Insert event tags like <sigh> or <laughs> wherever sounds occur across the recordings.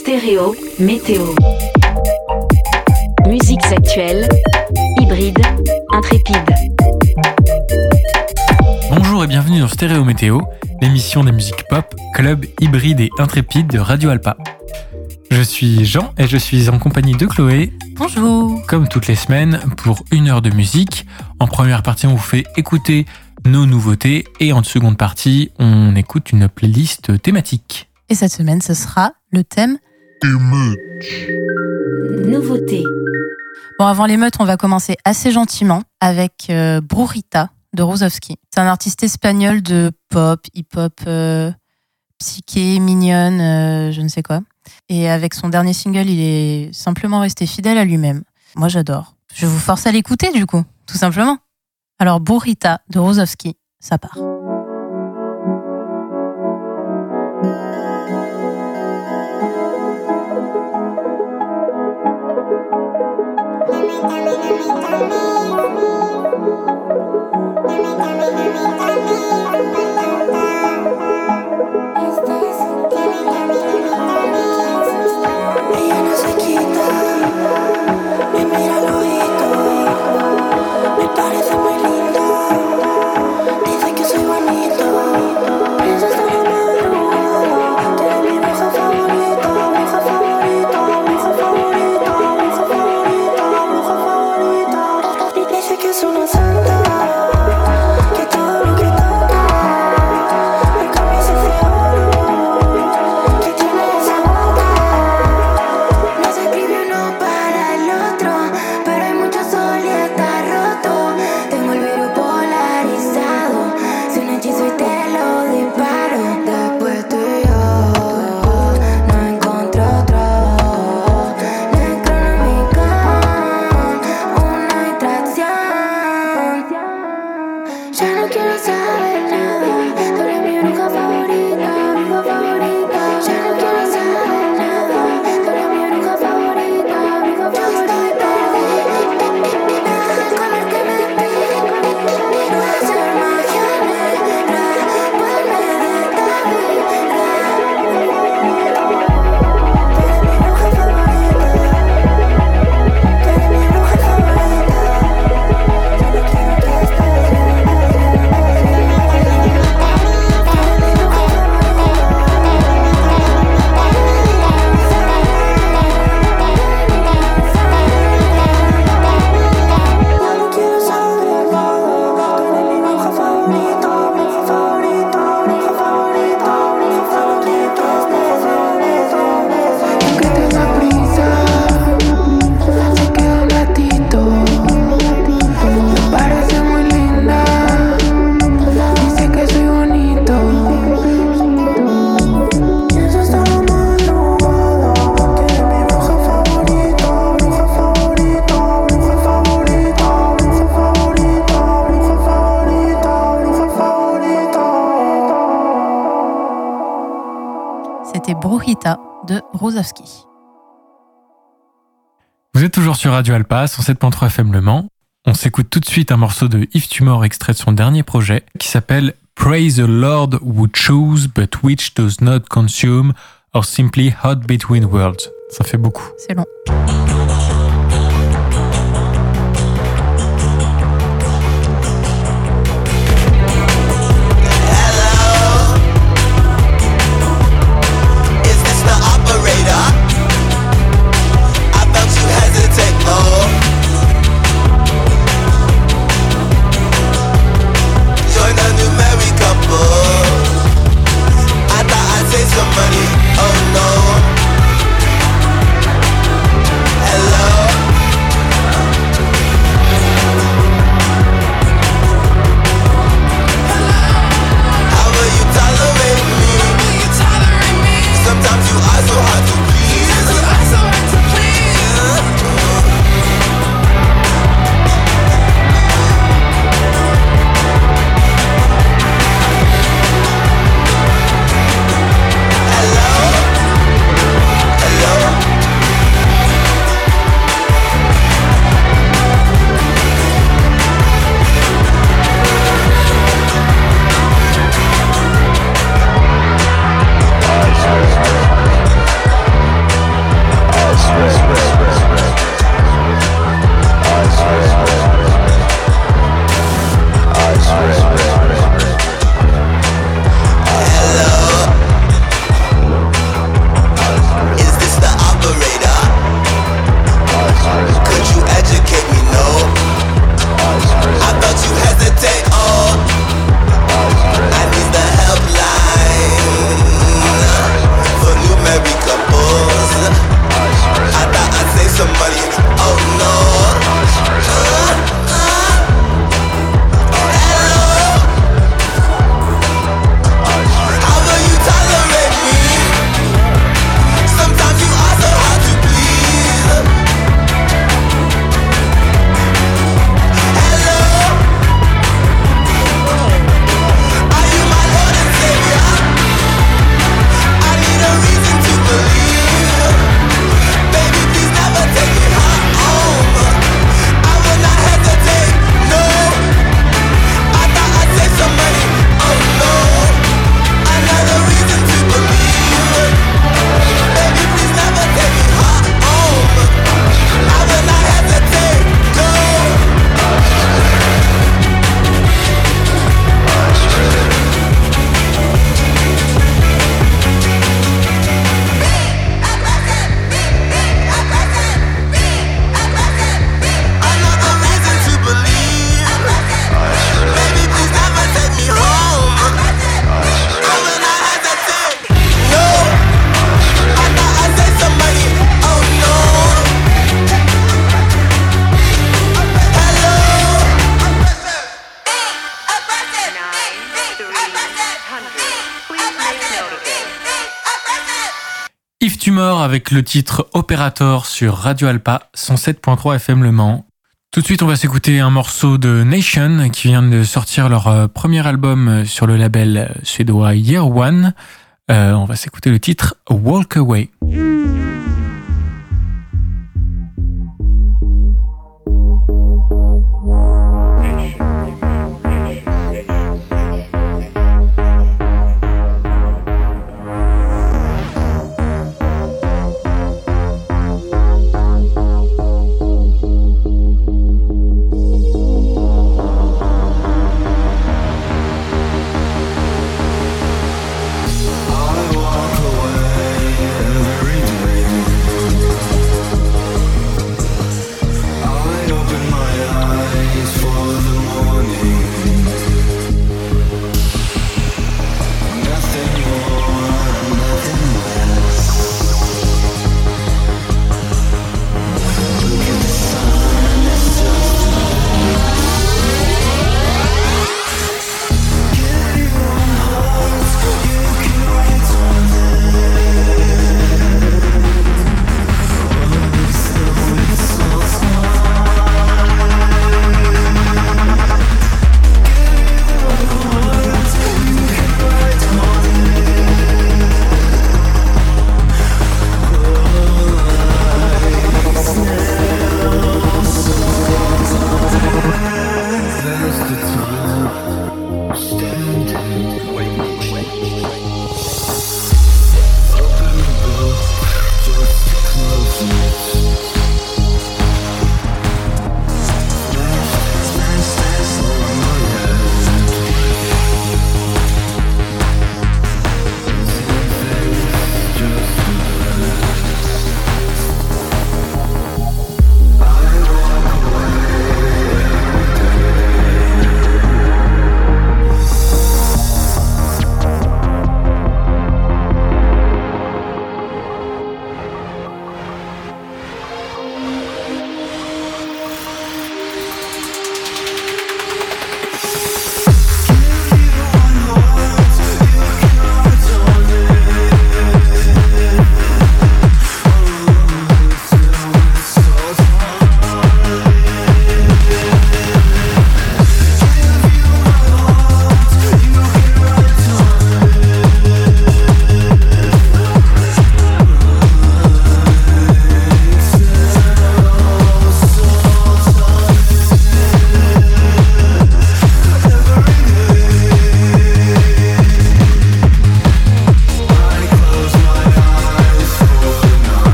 Stéréo Météo. Musiques actuelles, hybrides, intrépides. Bonjour et bienvenue dans Stéréo Météo, l'émission des musiques pop, club, hybride et intrépide de Radio Alpa. Je suis Jean et je suis en compagnie de Chloé. Bonjour. Comme toutes les semaines, pour une heure de musique. En première partie, on vous fait écouter nos nouveautés et en seconde partie, on écoute une playlist thématique. Et cette semaine, ce sera le thème Nouveauté. Bon, avant l'émeute, on va commencer assez gentiment avec euh, Brujita de Rozovski. C'est un artiste espagnol de pop, hip-hop, euh, psyché, mignonne, euh, je ne sais quoi. Et avec son dernier single, il est simplement resté fidèle à lui-même. Moi, j'adore. Je vous force à l'écouter, du coup, tout simplement. Alors, Brujita de Rozovski, ça part. Sur Radio Alpa, 107.3 FM Le Mans. On s'écoute tout de suite un morceau de Yves Tumor extrait de son dernier projet qui s'appelle Praise the Lord who choose but which does not consume or simply hot between worlds. Ça fait beaucoup. C'est long. Avec le titre Operator sur Radio Alpa 107.3 FM Le Mans. Tout de suite, on va s'écouter un morceau de Nation qui vient de sortir leur euh, premier album sur le label suédois Year One. Euh, on va s'écouter le titre Walk Away.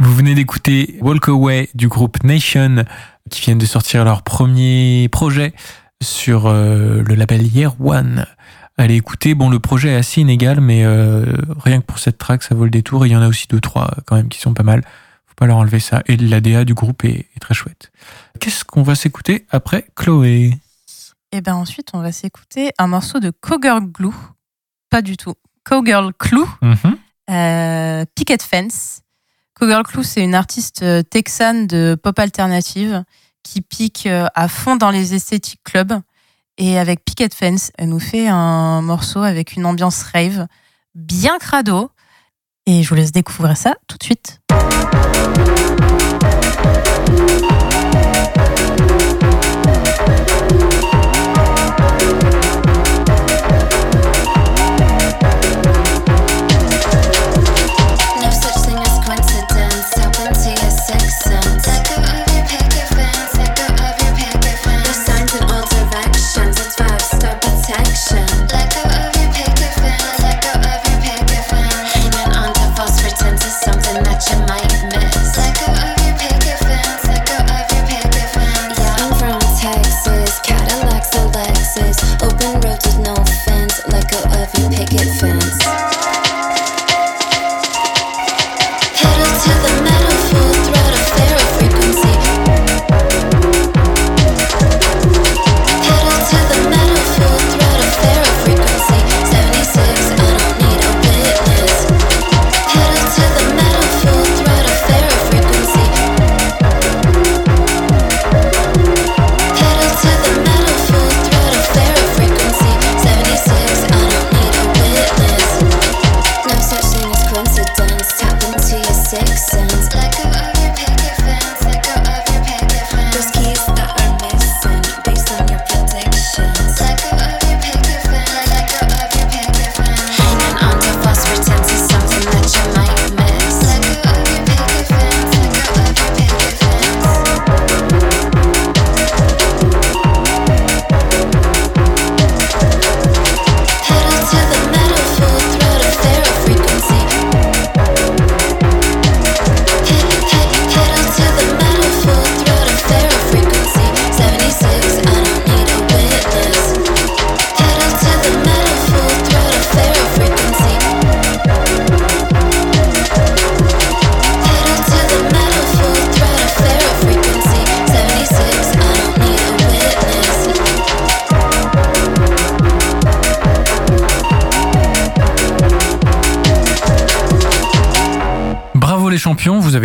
Vous venez d'écouter Walk Away du groupe Nation qui viennent de sortir leur premier projet sur euh, le label Year One. Allez écouter, bon le projet est assez inégal mais euh, rien que pour cette track ça vaut le détour. Il y en a aussi deux trois quand même qui sont pas mal. Faut pas leur enlever ça. Et l'ADA du groupe est, est très chouette. Qu'est-ce qu'on va s'écouter après Chloé? Et ben ensuite, on va s'écouter un morceau de Cowgirl Glue. Pas du tout. Cowgirl Clue, Mhm. euh, Picket Fence. Cowgirl Clue, c'est une artiste euh, texane de pop alternative qui pique euh, à fond dans les esthétiques club. Et avec Picket Fence, elle nous fait un morceau avec une ambiance rave bien crado. Et je vous laisse découvrir ça tout de suite.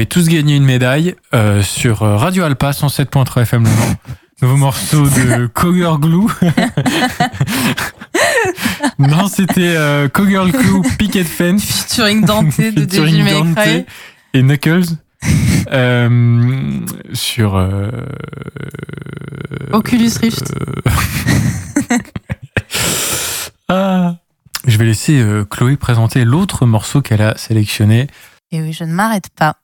Avez tous gagné une médaille euh, sur euh, Radio Alpa 107.3 FM Le Mans. <laughs> Nouveau morceau de <laughs> Cowgirl Glue. <laughs> non, c'était euh, Glue Picket Fence. Featuring Dante de featuring Devil May Dante Cry. et Knuckles. euh, sur euh, Oculus Rift. euh, ah. Je vais laisser euh, Chloé présenter l'autre morceau qu'elle a sélectionné. Et oui, je ne m'arrête pas.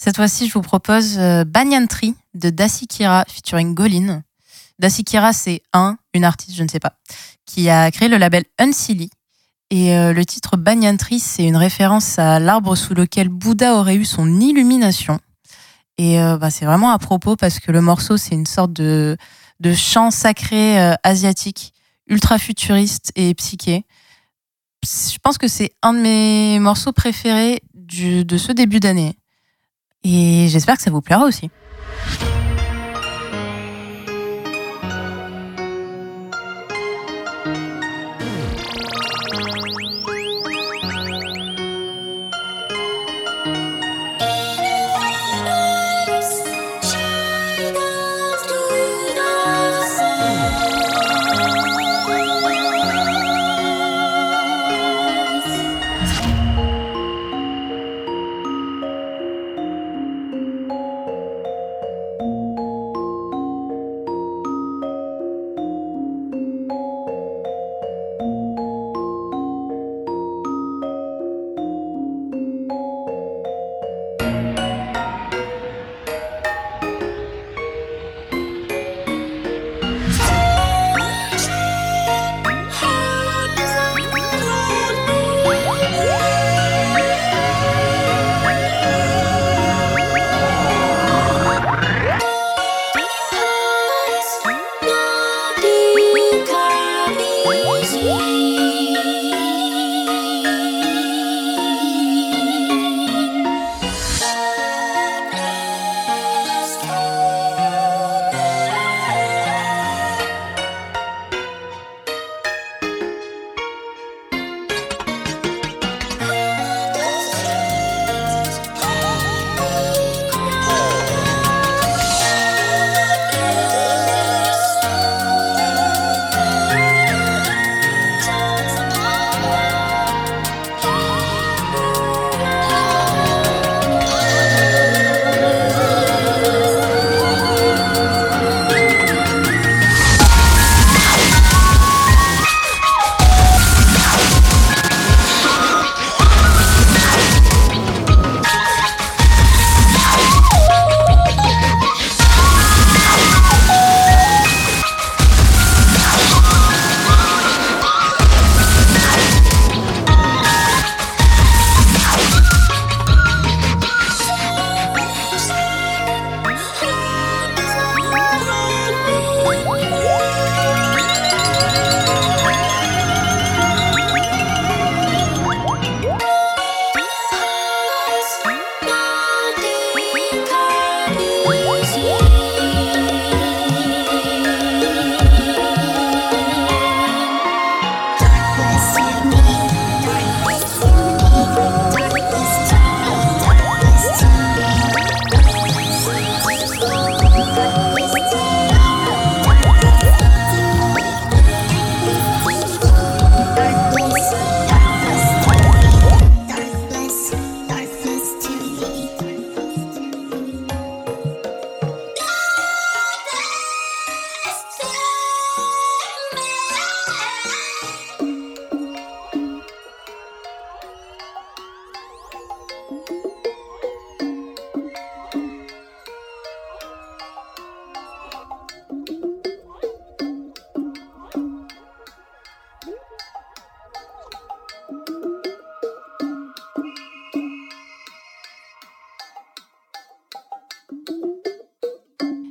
Cette fois-ci, je vous propose euh, Banyan Tree de Dasikira featuring Golin. Dasikira, c'est un, une artiste, je ne sais pas, qui a créé le label Unsilly. Et euh, le titre Banyan Tree, c'est une référence à l'arbre sous lequel Bouddha aurait eu son illumination. Et euh, bah, c'est vraiment à propos parce que le morceau, c'est une sorte de, chant sacré asiatique, ultra futuriste et psyché. Je pense que c'est un de mes morceaux préférés de ce début d'année. Et j'espère que ça vous plaira aussi.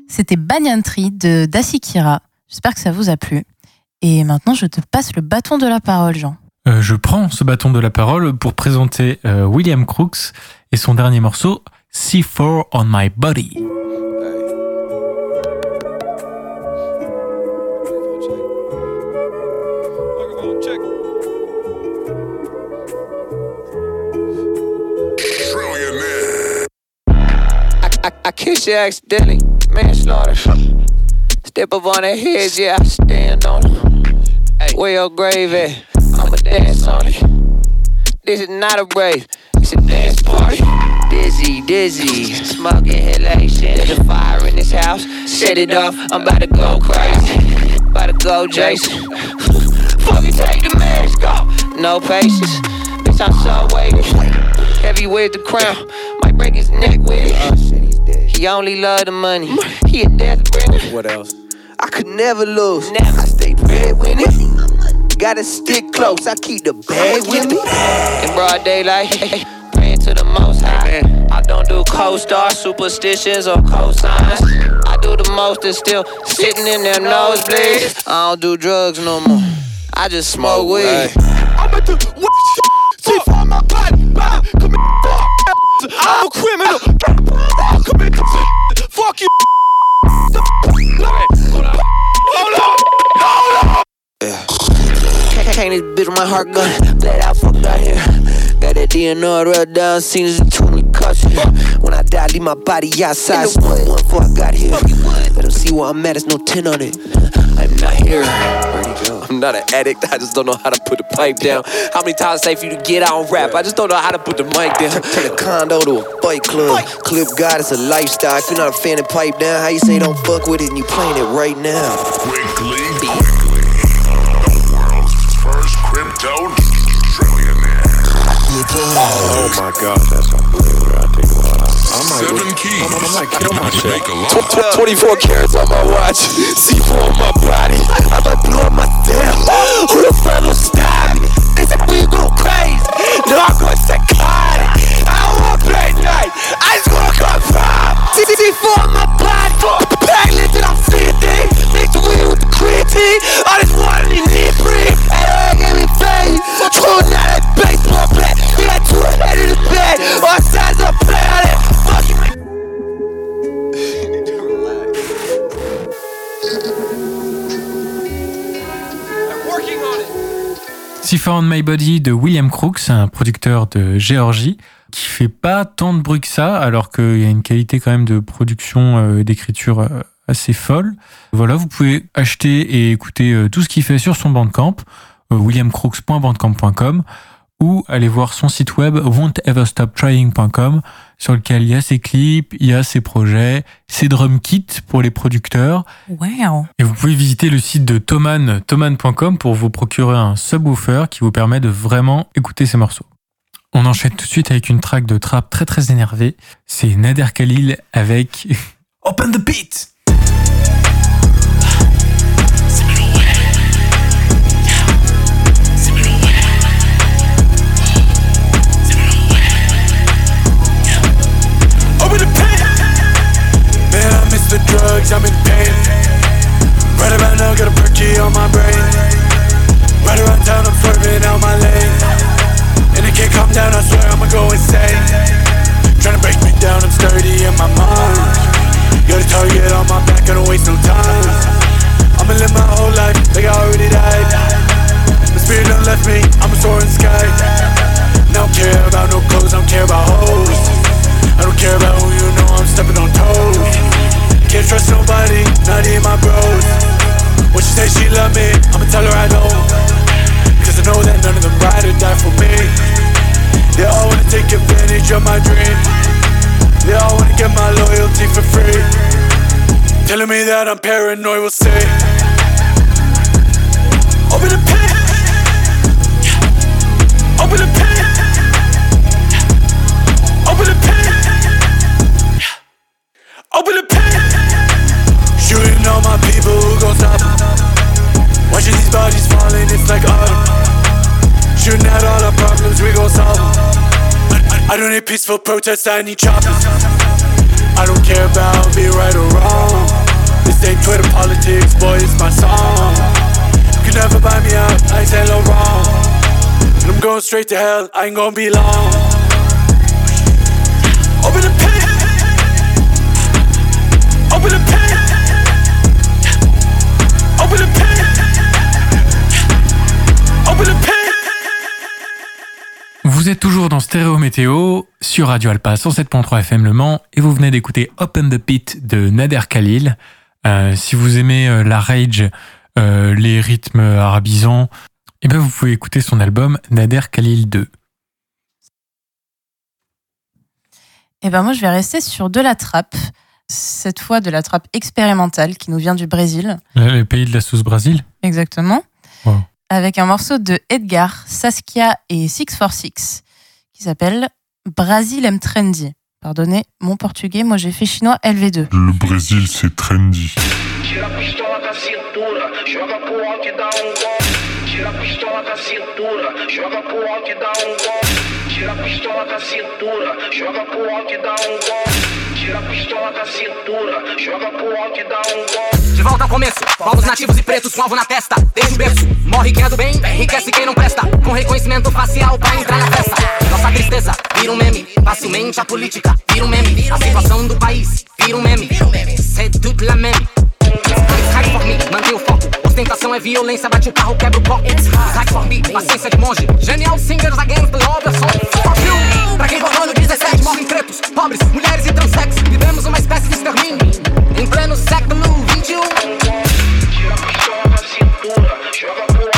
C'était Banyan de Dasikira. J'espère que ça vous a plu. Et maintenant, je te passe le bâton de la parole, Jean. Euh, je prends ce bâton de la parole pour présenter euh, William Crooks et son dernier morceau, C4 on My Body. I kiss you accidentally, manslaughter. Step up on that head, yeah, I stand on it. Where your grave? Dance on it. This is not a rave, it's a dance party. Dizzy, dizzy, smoke inhalation. There's a fire in this house, set it off. I'm about to go crazy, about to go Jason. Fucking take the mask off, no patience. Bitch, I'm so weighted. Heavy with the crown, might break his neck with it. Oh, he only love the money, he a death bringer. What else? I could never lose. Never. I stay it. Gotta stick close. I keep the bag with me. In broad daylight, praying to the most high. I don't do co-star superstitions or cosigns. I do the most and still sitting in them nosebleeds. I don't do drugs no more. I just smoke oh, weed. I'm at the see for my body, body, commit fuck. I'm a criminal, commit fuck you. Heart gun. Bled out, fuck out here. Got that DNR right down, seen as a too many cuts. When I die, leave my body outside. One, one before I got here. Let them see where I'm at, there's no 10 on it. I'm not here. Where'd? I'm not an addict, I just don't know how to put the pipe down. How many times I say for you to get out and rap? I just don't know how to put the mic down. Turn a condo to a fight club. Clip God, it's a lifestyle. If you're not a fan of pipe down, how you say don't fuck with it and you playing it right now? Quickly, Oh my gosh, that's unbelievable. I tell you what, I, I might, Seven keys. I, I might kill to myself. make a lot. 24 carats on my watch, C4 on my body. I might blow up myself. Who the fuck will stop me? They said we go crazy. No, I'm going psychotic. I don't want to play night. I just wanna come from. C4 on my body. Back lifted, I'm seeing things. Mix the weed with the creatine. I just want to need breathe. Hey, give me faith. True, not that baseball bat. Found My Body de William Crooks, un producteur de Géorgie, qui fait pas tant de bruit que ça, alors qu'il y a une qualité quand même de production euh, d'écriture euh, assez folle. Voilà, vous pouvez acheter et écouter euh, tout ce qu'il fait sur son bandcamp, williamcrooks.bandcamp.com, ou aller voir son site web won'teverstoptrying.com, sur lequel il y a ses clips, il y a ses projets, ses drum kits pour les producteurs, Wow. et vous pouvez visiter le site de Thoman, thoman.com pour vous procurer un subwoofer qui vous permet de vraiment écouter ces morceaux. On enchaîne tout de suite avec une track de trap très très énervée. C'est Nader Khalil avec <laughs> Open the Beat. Drugs, I'm in pain. Right about now, got a perky on my brain. Right around town, I'm swerving out my lane. And it can't calm down, I swear I'ma go insane. Trying to break me down, I'm sturdy in my mind. Got a target on my back, I don't waste no time. I'ma live my whole life like I already died. My spirit done left me, I'm a soaring sky. Don't care about no clothes, I don't care about hoes. I don't care about who you know, I'm stepping on toes. Can't trust nobody, not even my bros. When she say she love me, I'ma tell her I don't. Cause I know that none of them ride or die for me. They all wanna take advantage of my dream. They all wanna get my loyalty for free. Telling me that I'm paranoid, we'll see. Open the pen. Open the pen. Open the pen. Open the pen. Shooting all my people who gon' stop? Watching these bodies falling, it's like autumn. Shooting at all our problems, we gon' solve 'em. I, don't need peaceful protests, I need choppers. I don't care about being right or wrong. This ain't Twitter politics, boy, it's my song. You can never buy me out, I ain't saying no wrong. And I'm going straight to hell, I ain't gonna be long. Open the pen. Open the pen. Vous êtes toujours dans Stéréo Météo sur Radio Alpa 107.3 FM Le Mans et vous venez d'écouter Open the Pit de Nader Khalil. Euh, si vous aimez euh, la rage, euh, les rythmes arabisants, eh ben vous pouvez écouter son album Nader Khalil 2. Et ben moi, je vais rester sur de la trappe. Cette fois, de la trappe expérimentale qui nous vient du Brésil. Le, le pays de la sauce Brésil? Exactement. Wow. Avec un morceau de Edgar, Saskia et 646 qui s'appelle Brasil M Trendy. Pardonnez mon portugais, moi j'ai fait chinois LV2. Le Brésil, c'est trendy. Tira a pistola da cintura, joga pro alto e dá um golpe. De volta ao começo, povos nativos e pretos com alvo na testa. Desde o berço, morre quem é do bem, enriquece quem não presta. Com reconhecimento facial pra entrar na festa. Nossa tristeza vira um meme, facilmente a política vira um meme. A situação do país vira um meme. C'est toute la High for me, manter o foco. Ostentação é violência, bate o carro, quebra o copo. High for me, paciência de monge. Genial singers against the overson. Fuck you! Pra quem no 17, morrem pretos, pobres, mulheres e transex. Vivemos uma espécie de extermínio. Em pleno século 21. Tira a pistola da cintura, joga pro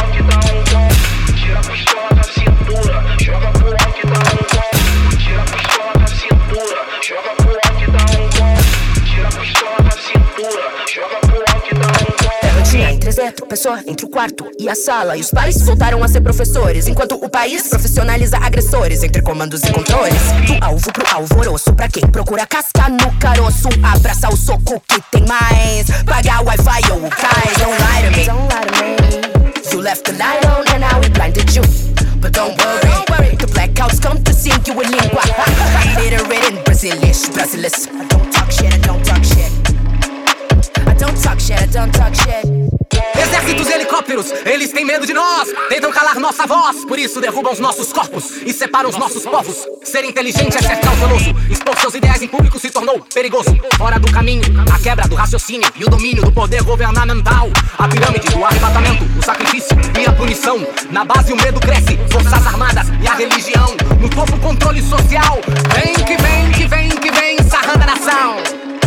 quarto e a sala. E os pais voltaram a ser professores, enquanto o país profissionaliza agressores entre comandos e controles. Do alvo pro alvoroço, pra quem procura casca no caroço, abraça o soco que tem mais. Pagar Wi-Fi ou o cais. Don't lie to me. Don't lie to me. You left the light on and now it blinded you. But don't worry, the blackouts come to sink you in língua. Illiterate <laughs> in Brazilish, Brasilis. I don't talk shit, I don't talk don't talk shit, don't talk shit. Exércitos e helicópteros, eles têm medo de nós, tentam calar nossa voz, por isso derrubam os nossos corpos e separam os nossos povos. Ser inteligente é ser cauteloso, expor seus ideais em público se tornou perigoso. Fora do caminho, a quebra do raciocínio e o domínio do poder governamental. A pirâmide do arrebatamento, o sacrifício e a punição. Na base o medo cresce, forças armadas e a religião. No topo controle social. Vem que vem, que vem, que vem, sarrando a nação.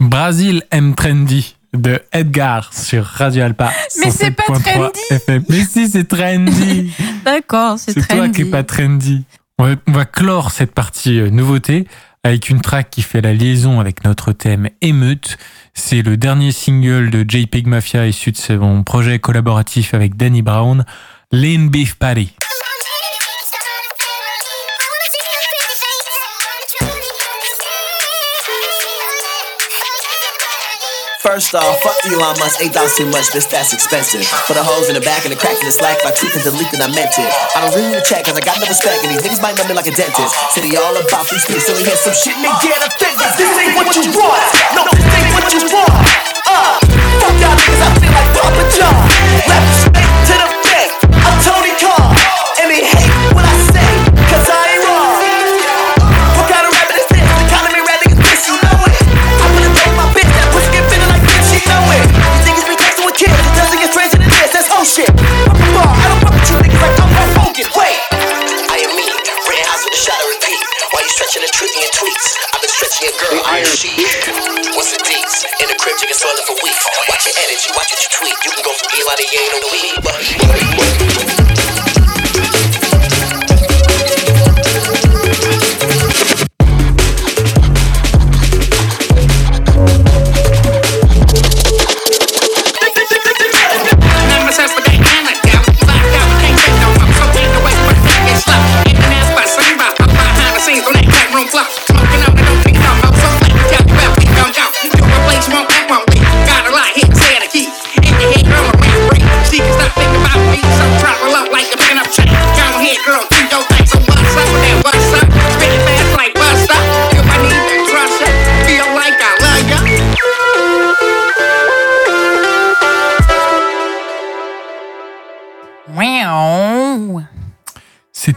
Brasil M Trendy de Edgar sur Radio Alpa. Mais c'est pas 107.3 trendy. FM. Mais si, c'est trendy. <laughs> D'accord, c'est C'est trendy. toi qui est pas trendy. On va, on va clore cette partie euh, nouveauté avec une track qui fait la liaison avec notre thème émeute. C'est le dernier single de JPEG Mafia issu de son projet collaboratif avec Danny Brown, Lean Beef Patty. First off, fuck Elon Musk, eight dollars too much, bitch, that's expensive. For the hoes in the back and the cracks in the slack, if I tweet and delete, then I meant it. I don't really need to check, cause I got no respect, and these niggas might know me like a dentist. City all about free speech, so we hear some shit and get offended. This ain't what you want, no, this ain't what you want. Uh, fuck y'all niggas, I feel like Papa John. Left stretching and tweaking your tweets, I've been stretching your girl, iron sheet. What's the deets? In the crib, chicken swelling for weeks. Watch your energy, watch what you tweet. You can go from Eli to Ye on the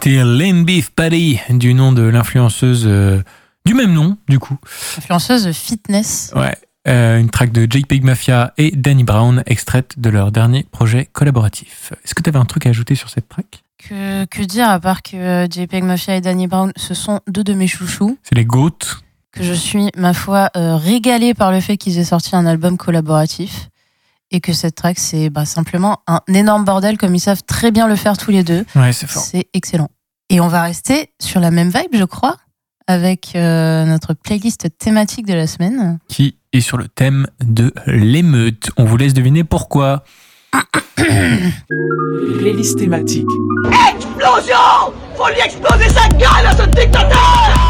C'était Lane Beef Patty, du nom de l'influenceuse euh, du même nom, du coup. Influenceuse fitness. Ouais. Euh, une track de JPEG Mafia et Danny Brown, extraite de leur dernier projet collaboratif. Est-ce que tu avais un truc à ajouter sur cette track? Que, que dire à part que euh, JPEG Mafia et Danny Brown, ce sont deux de mes chouchous. C'est les GOAT. Que je suis, ma foi, euh, régalée par le fait qu'ils aient sorti un album collaboratif. Et que cette track, c'est bah, simplement un énorme bordel, comme ils savent très bien le faire tous les deux. Ouais, c'est fort. C'est excellent. Et on va rester sur la même vibe, je crois, avec euh, notre playlist thématique de la semaine. Qui est sur le thème de l'émeute. On vous laisse deviner pourquoi. <coughs> Playlist thématique. Explosion Faut lui exploser sa gueule à ce dictateur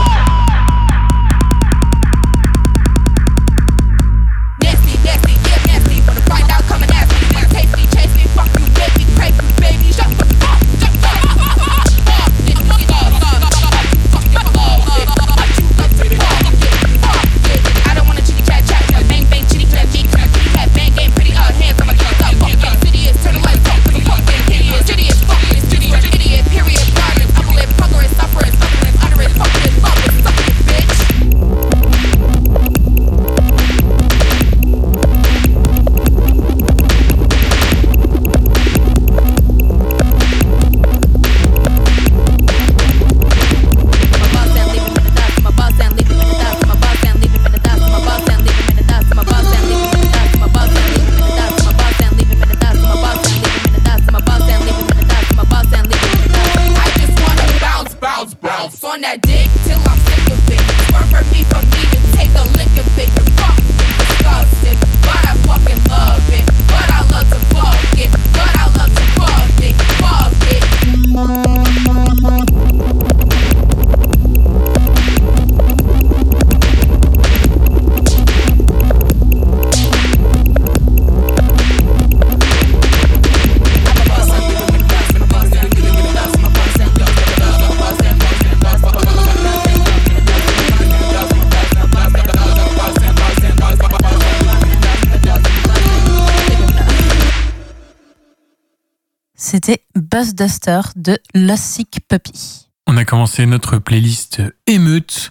Duster de Lost Sick Puppy. On a commencé notre playlist émeute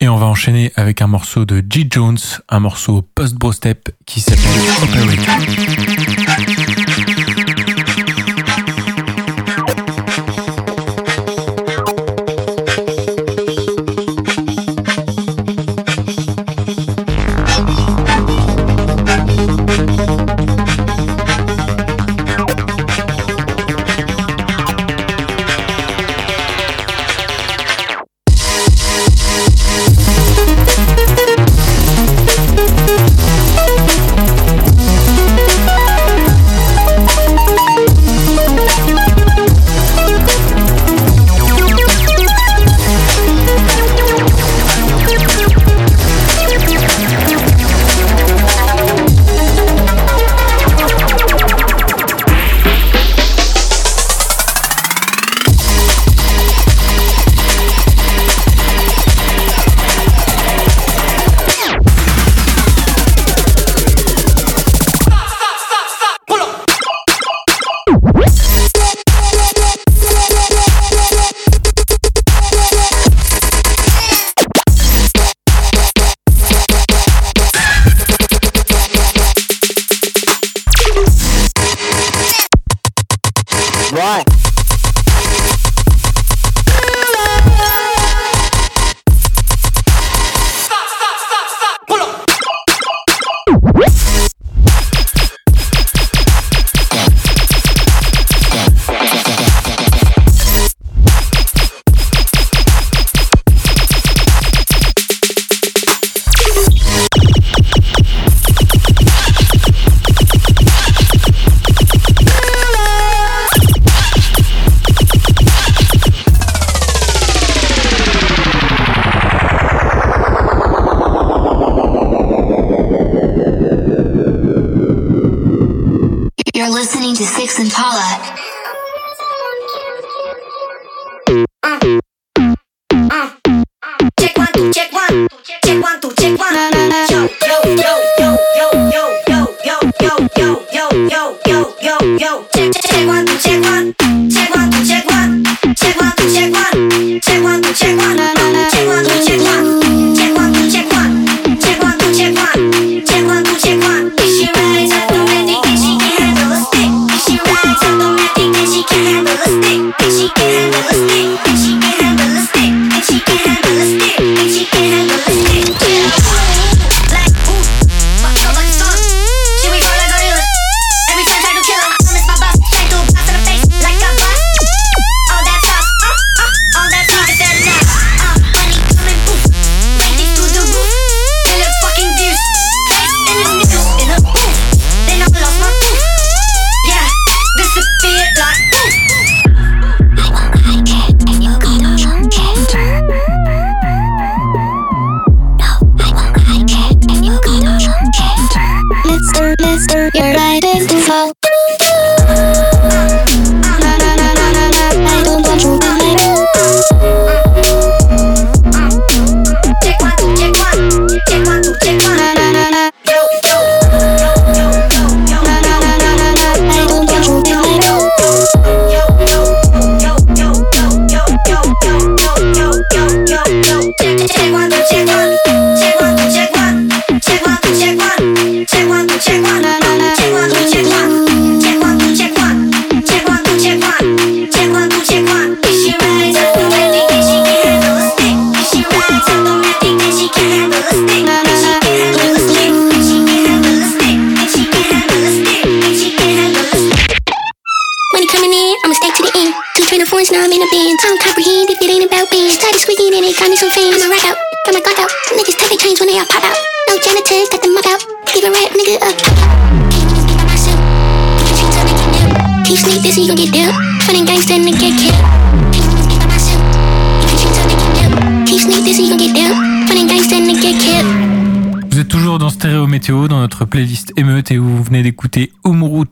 et on va enchaîner avec un morceau de G. Jones, un morceau post-bro step qui s'appelle Operator.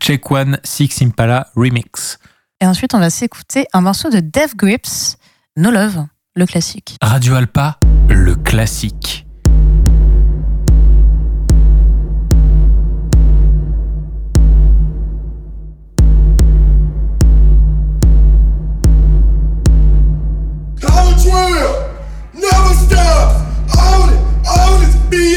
Check One Six Impala Remix. Et ensuite, on va s'écouter un morceau de Death Grips, No Love, le classique. Radio Alpa, le classique. How drill never stops. Own it, own it, be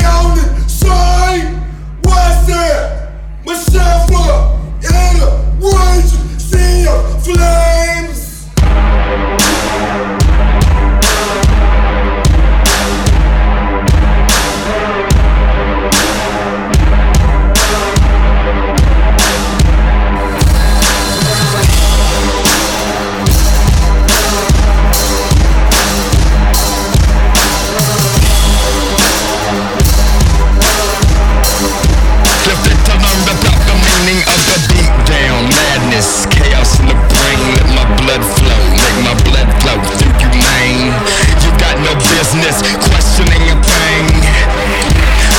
business questioning a thing.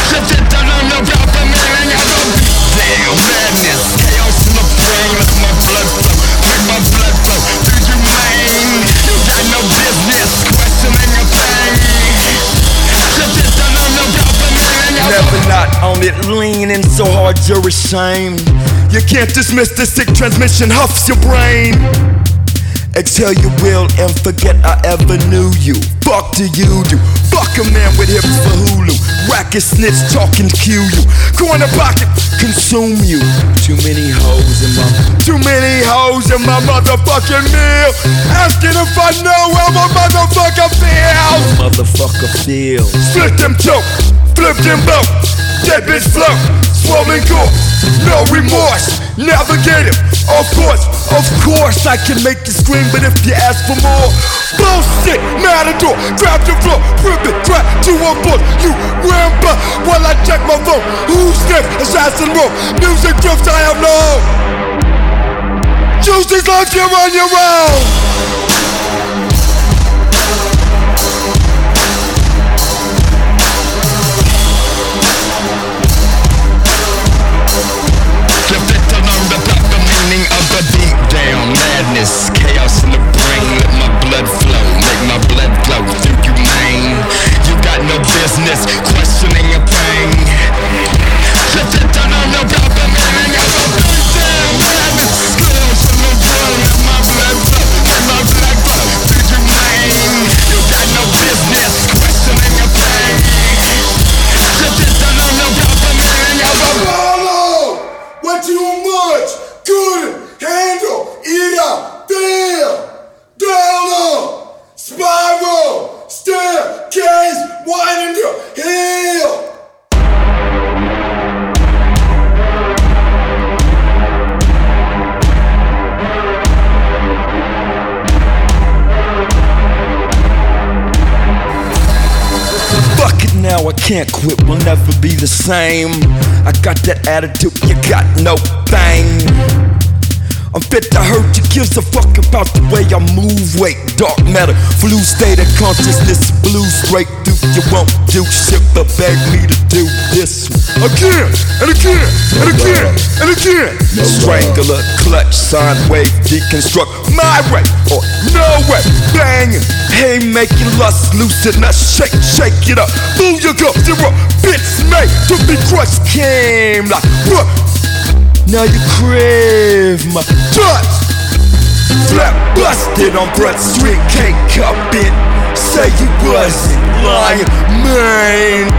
Flip it to learn about the meaning of the beat down. Madness, chaos in the brain. Let my blood flow, make my blood flow through you, man. You got no business questioning a thing. Flip it to learn about the meaning of Never not on it, leaning so hard you're ashamed. You can't dismiss the sick transmission, huffs your brain. Exhale your will and forget I ever knew you. Fuck do you do? Fuck a man with hips for Hulu. Racket snitch talking cue you. Corner pocket consume you. Too many hoes in my too many hoes in my motherfucking meal. Asking if I know how my motherfucker feels. Motherfucker feels. Split them choke, flip them both. Dead bitch flow, swollen gore, no remorse. Navigate it, of course, of course I can make you scream, but if you ask for more, bullshit, matador, grab your floor, rip it, try to avoid you rampa while I check my phone. Who's next? Assassin roll, music drifts I have no. This life you're on your own. Meaning of the beat down. Madness, chaos in the brain. Let my blood flow, make my blood flow through you, man. You got no business can't quit, we'll never be the same. I got that attitude, you got no thing. I'm fit to hurt you, gives a fuck about the way I move. Wait, dark matter, flu state of consciousness, blue straight. You won't do shit but beg me to do this one. Again, and again, and again, and again. Strangle Strangler, clutch, sine wave, deconstruct my way or no way. Banging, hey, making lust, loosen us, shake, shake it up. Booyah, zero bits made to be crushed. Came like what? Now you crave my touch. Flat busted on Broad Street, can't cup it. Say you wasn't lying, man.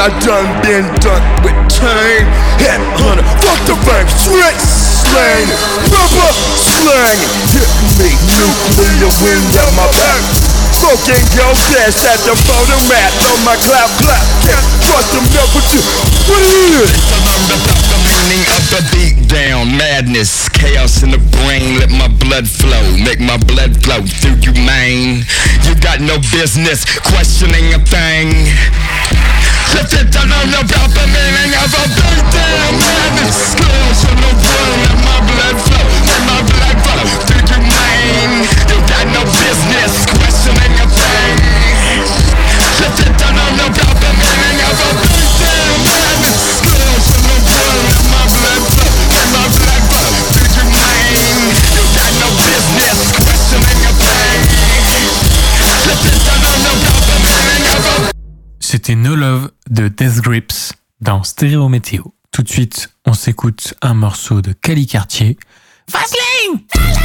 I done been done with chain. Headhunter, fuck the bank, straight slanging Rubber slanging Hit me, nuclear wind at my back Smoking your dash at the photo mat on my clap clap. Can't trust them, never do. What it is? the meaning of the beat down madness chaos in the brain let my blood flow make my blood flow through you man you got no business questioning a thing Lift it down on about the meaning of a beat down madness chaos in the brain let my blood flow let my blood flow through you man you got no business No Love de Death Grips dans Stéréo Météo. Tout de suite, on s'écoute un morceau de Cali Cartier. Vaseline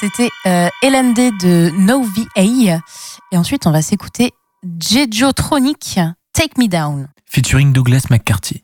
C'était euh, de No VA. Et ensuite, on va s'écouter Jejotronic, Take Me Down. Featuring Douglas McCarthy.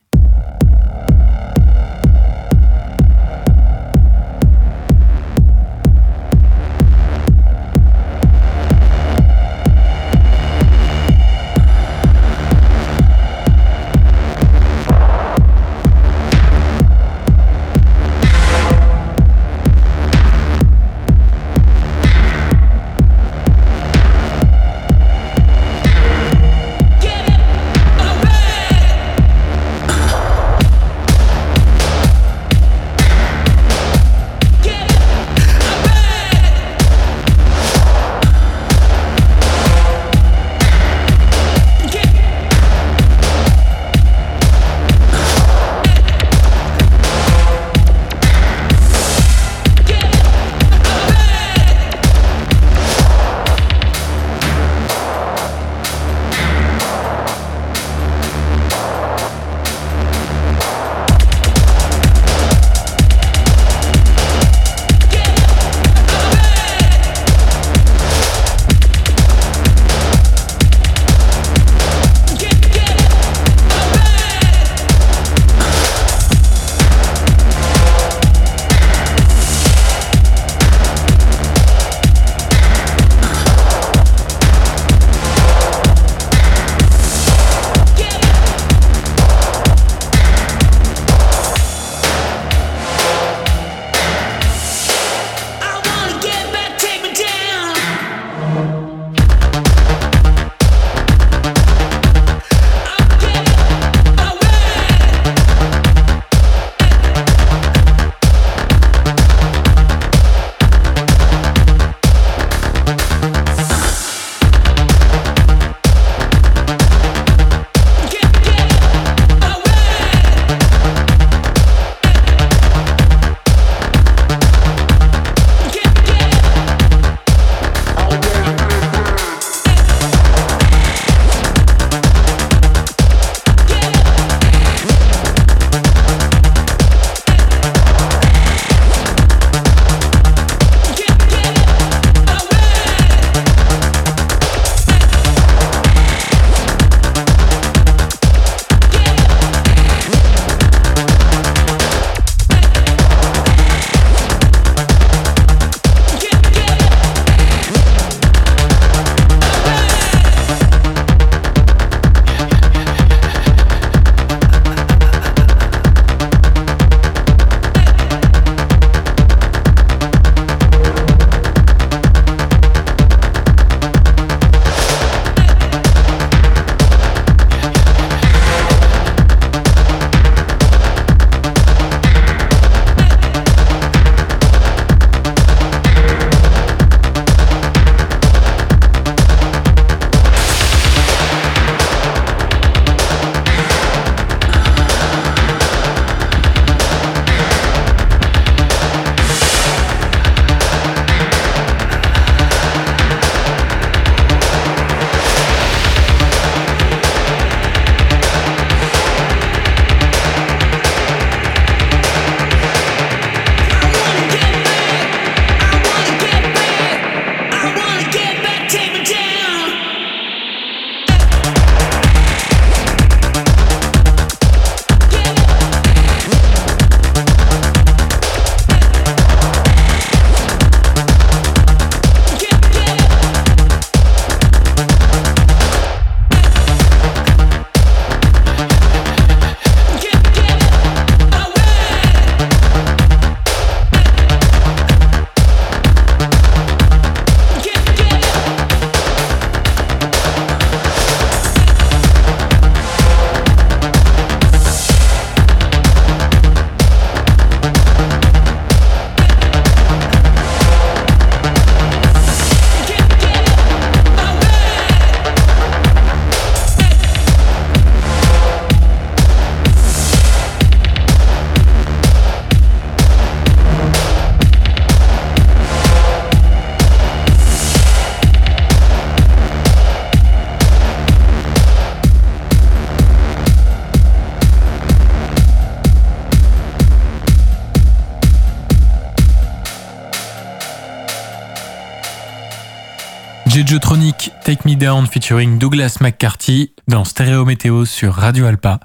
Douglas McCarthy dans Stéréo Météo sur Radio Alpa.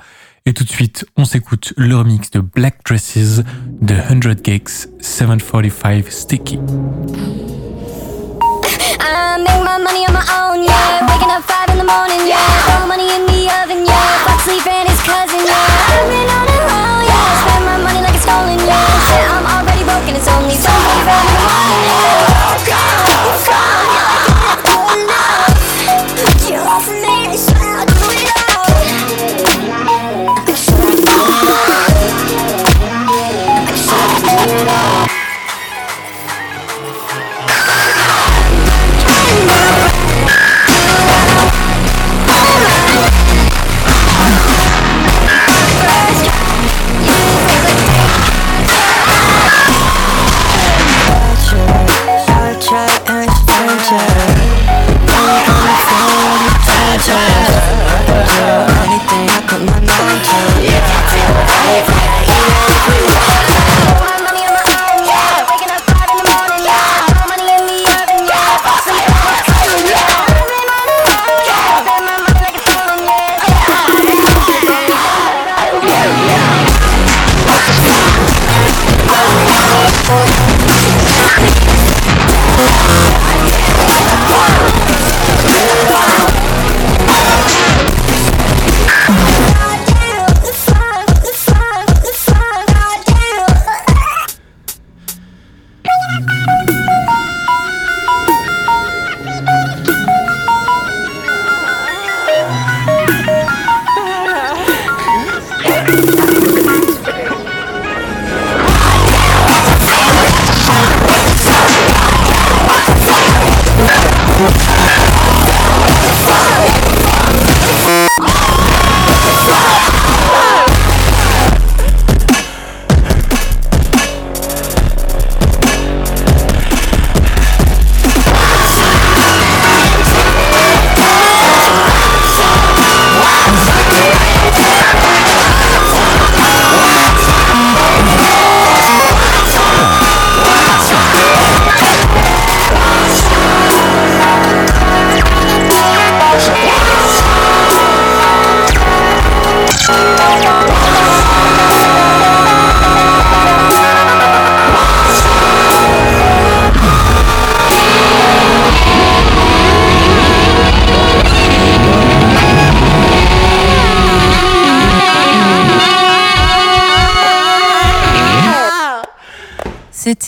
Et tout de suite, on s'écoute le remix de Black Dresses de 100 Geeks 745 Sticky.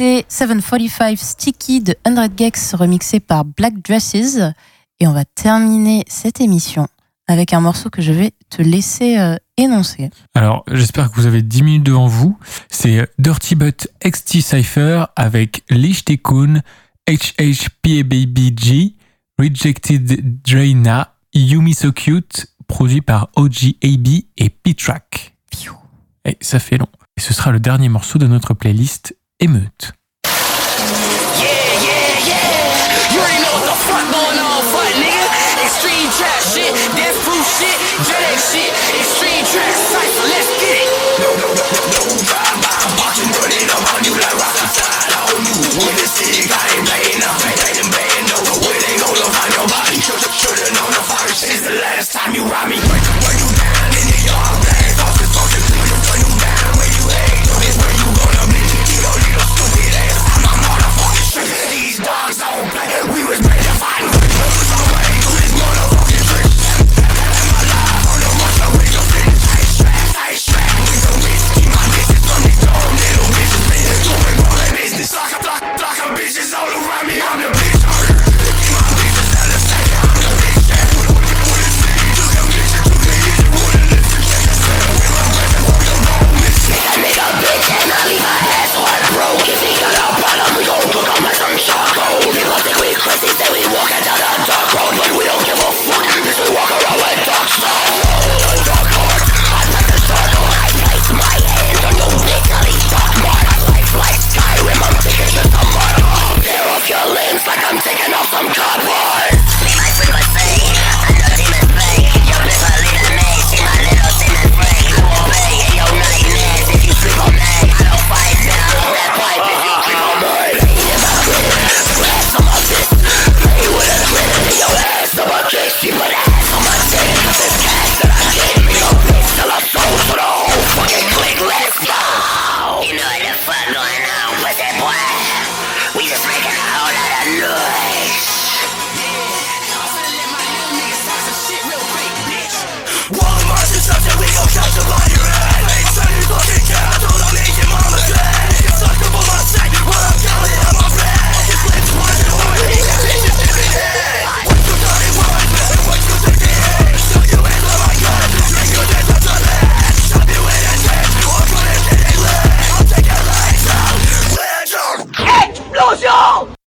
C'était 745 Sticky de 100 Gex remixé par Black Dresses. Et on va terminer cette émission avec un morceau que je vais te laisser euh, énoncer. Alors, j'espère que vous avez 10 minutes devant vous. C'est Dirty But XT Cypher avec Lish Tekun, HHPABG, Rejected Draina, Yumi So Cute, produit par OGAB et P-Track. Et ça fait long. Et ce sera le dernier morceau de notre playlist émeute. It's the last time you rob me.